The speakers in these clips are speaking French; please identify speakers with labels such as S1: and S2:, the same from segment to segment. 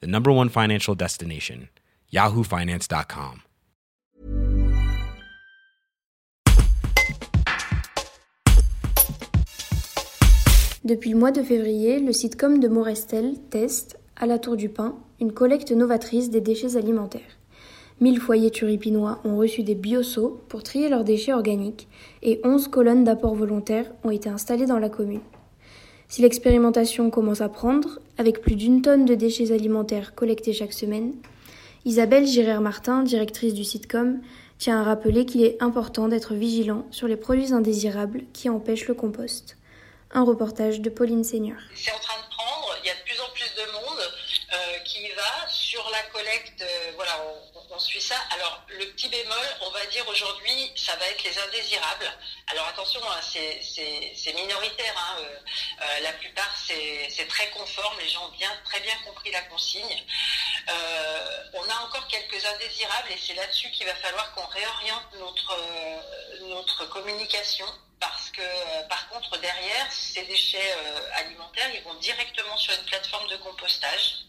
S1: the number one financial destination, yahoofinance.com.
S2: Depuis le mois de février, le sitcom de Morestel teste, à la Tour du Pin, une collecte novatrice des déchets alimentaires. 1000 foyers turipinois ont reçu des bioseaux pour trier leurs déchets organiques et 11 colonnes d'apport volontaires ont été installées dans la commune. Si l'expérimentation commence à prendre, avec plus d'une tonne de déchets alimentaires collectés chaque semaine, Isabelle Girard-Martin, directrice du sitcom, tient à rappeler qu'il est important d'être vigilant sur les produits indésirables qui empêchent le compost. Un reportage de Pauline Seigneur
S3: de monde euh, qui y va. Sur la collecte, euh, voilà, on, suit ça. Alors, le petit bémol, on va dire aujourd'hui, ça va être les indésirables. Alors attention, hein, c'est minoritaire. Hein, euh, euh, la plupart, c'est très conforme. Les gens ont bien, très bien compris la consigne. On a encore quelques indésirables et c'est là-dessus qu'il va falloir qu'on réoriente notre, notre communication parce que par contre derrière ces déchets alimentaires ils vont directement sur une plateforme de compostage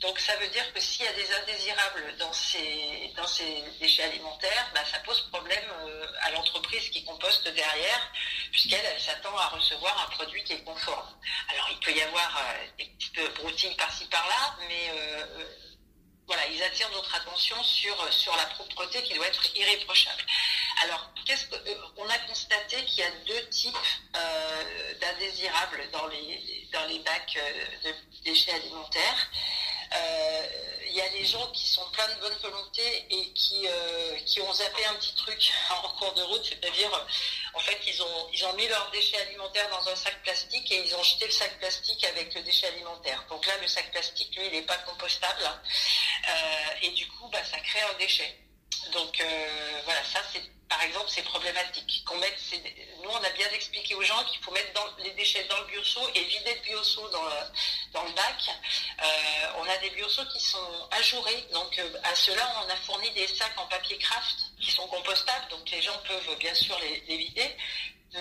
S3: Donc ça veut dire que s'il y a des indésirables dans ces dans ces déchets alimentaires, bah, ça pose problème euh, à l'entreprise qui composte derrière puisqu'elle elle, s'attend à recevoir un produit qui est conforme. Alors il peut y avoir des petites broutilles par-ci par-là, mais voilà, ils attirent notre attention sur, sur la propreté qui doit être irréprochable. Alors, qu'est-ce qu'on a constaté qu'il y a deux types euh, d'indésirables dans les, dans les bacs de déchets alimentaires. Euh, il y a des gens qui sont pleins de bonne volonté et qui, euh, qui ont zappé un petit truc en cours de route, c'est-à-dire, en fait, ils ont, ils ont mis leurs déchets alimentaires dans un sac plastique et ils ont jeté le sac plastique avec le déchet alimentaire. Donc là, le sac plastique, lui, il n'est pas compostable. Euh, et du coup, bah, ça crée un déchet. Donc euh, voilà, ça c'est par exemple c'est problématique. Qu'on mette, nous on a bien expliqué aux gens qu'il faut mettre dans, les déchets dans le bioseau et vider le bioseau dans le, le bac. Euh, on a des bioseaux qui sont ajourés, donc euh, à cela on a fourni des sacs en papier craft qui sont compostables, donc les gens peuvent bien sûr les, les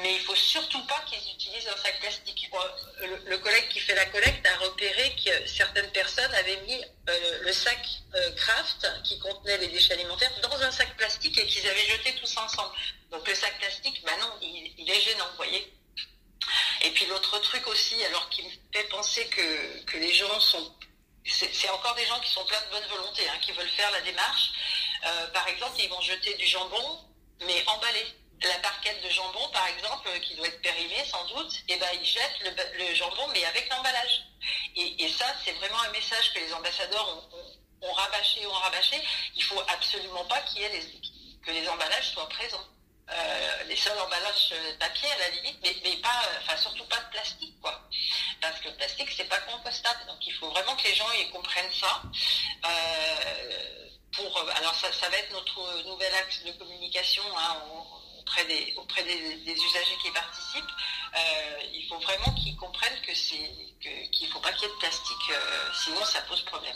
S3: mais il faut surtout pas qu'ils utilisent un sac plastique. Le, le, collègue qui fait la collecte a repéré que certaines personnes avaient mis euh, le sac craft qui contenait les déchets alimentaires dans un sac plastique et qu'ils avaient jeté tous ensemble. Donc le sac plastique, bah non, il, il est gênant, vous voyez. Puis l'autre truc aussi, alors qui me fait penser que, que les gens sont... C'est encore des gens qui sont pleins de bonne volonté, hein, qui veulent faire la démarche. Euh, par exemple, ils vont jeter du jambon, mais emballé la barquette de jambon, par exemple, qui doit être périmée sans doute, et eh ben ils jettent le, jambon, mais avec l'emballage. Et, ça, c'est vraiment un message que les ambassadeurs ont, ont, ont rabâché, ont rabâché. Il faut absolument pas qu'il y ait que les emballages soient présents. Euh, les seuls emballages papier à la limite, mais, pas, enfin surtout pas de plastique, quoi. Parce que le plastique, c'est pas compostable. Donc il faut vraiment que les gens y comprennent ça. Euh, pour, alors ça, va être notre nouvel axe de communication. Hein, auprès des, auprès des, des usagers qui participent, euh, il faut vraiment qu'ils comprennent que c'est qu'il ne faut pas qu'il y ait de plastique, euh, sinon ça pose problème.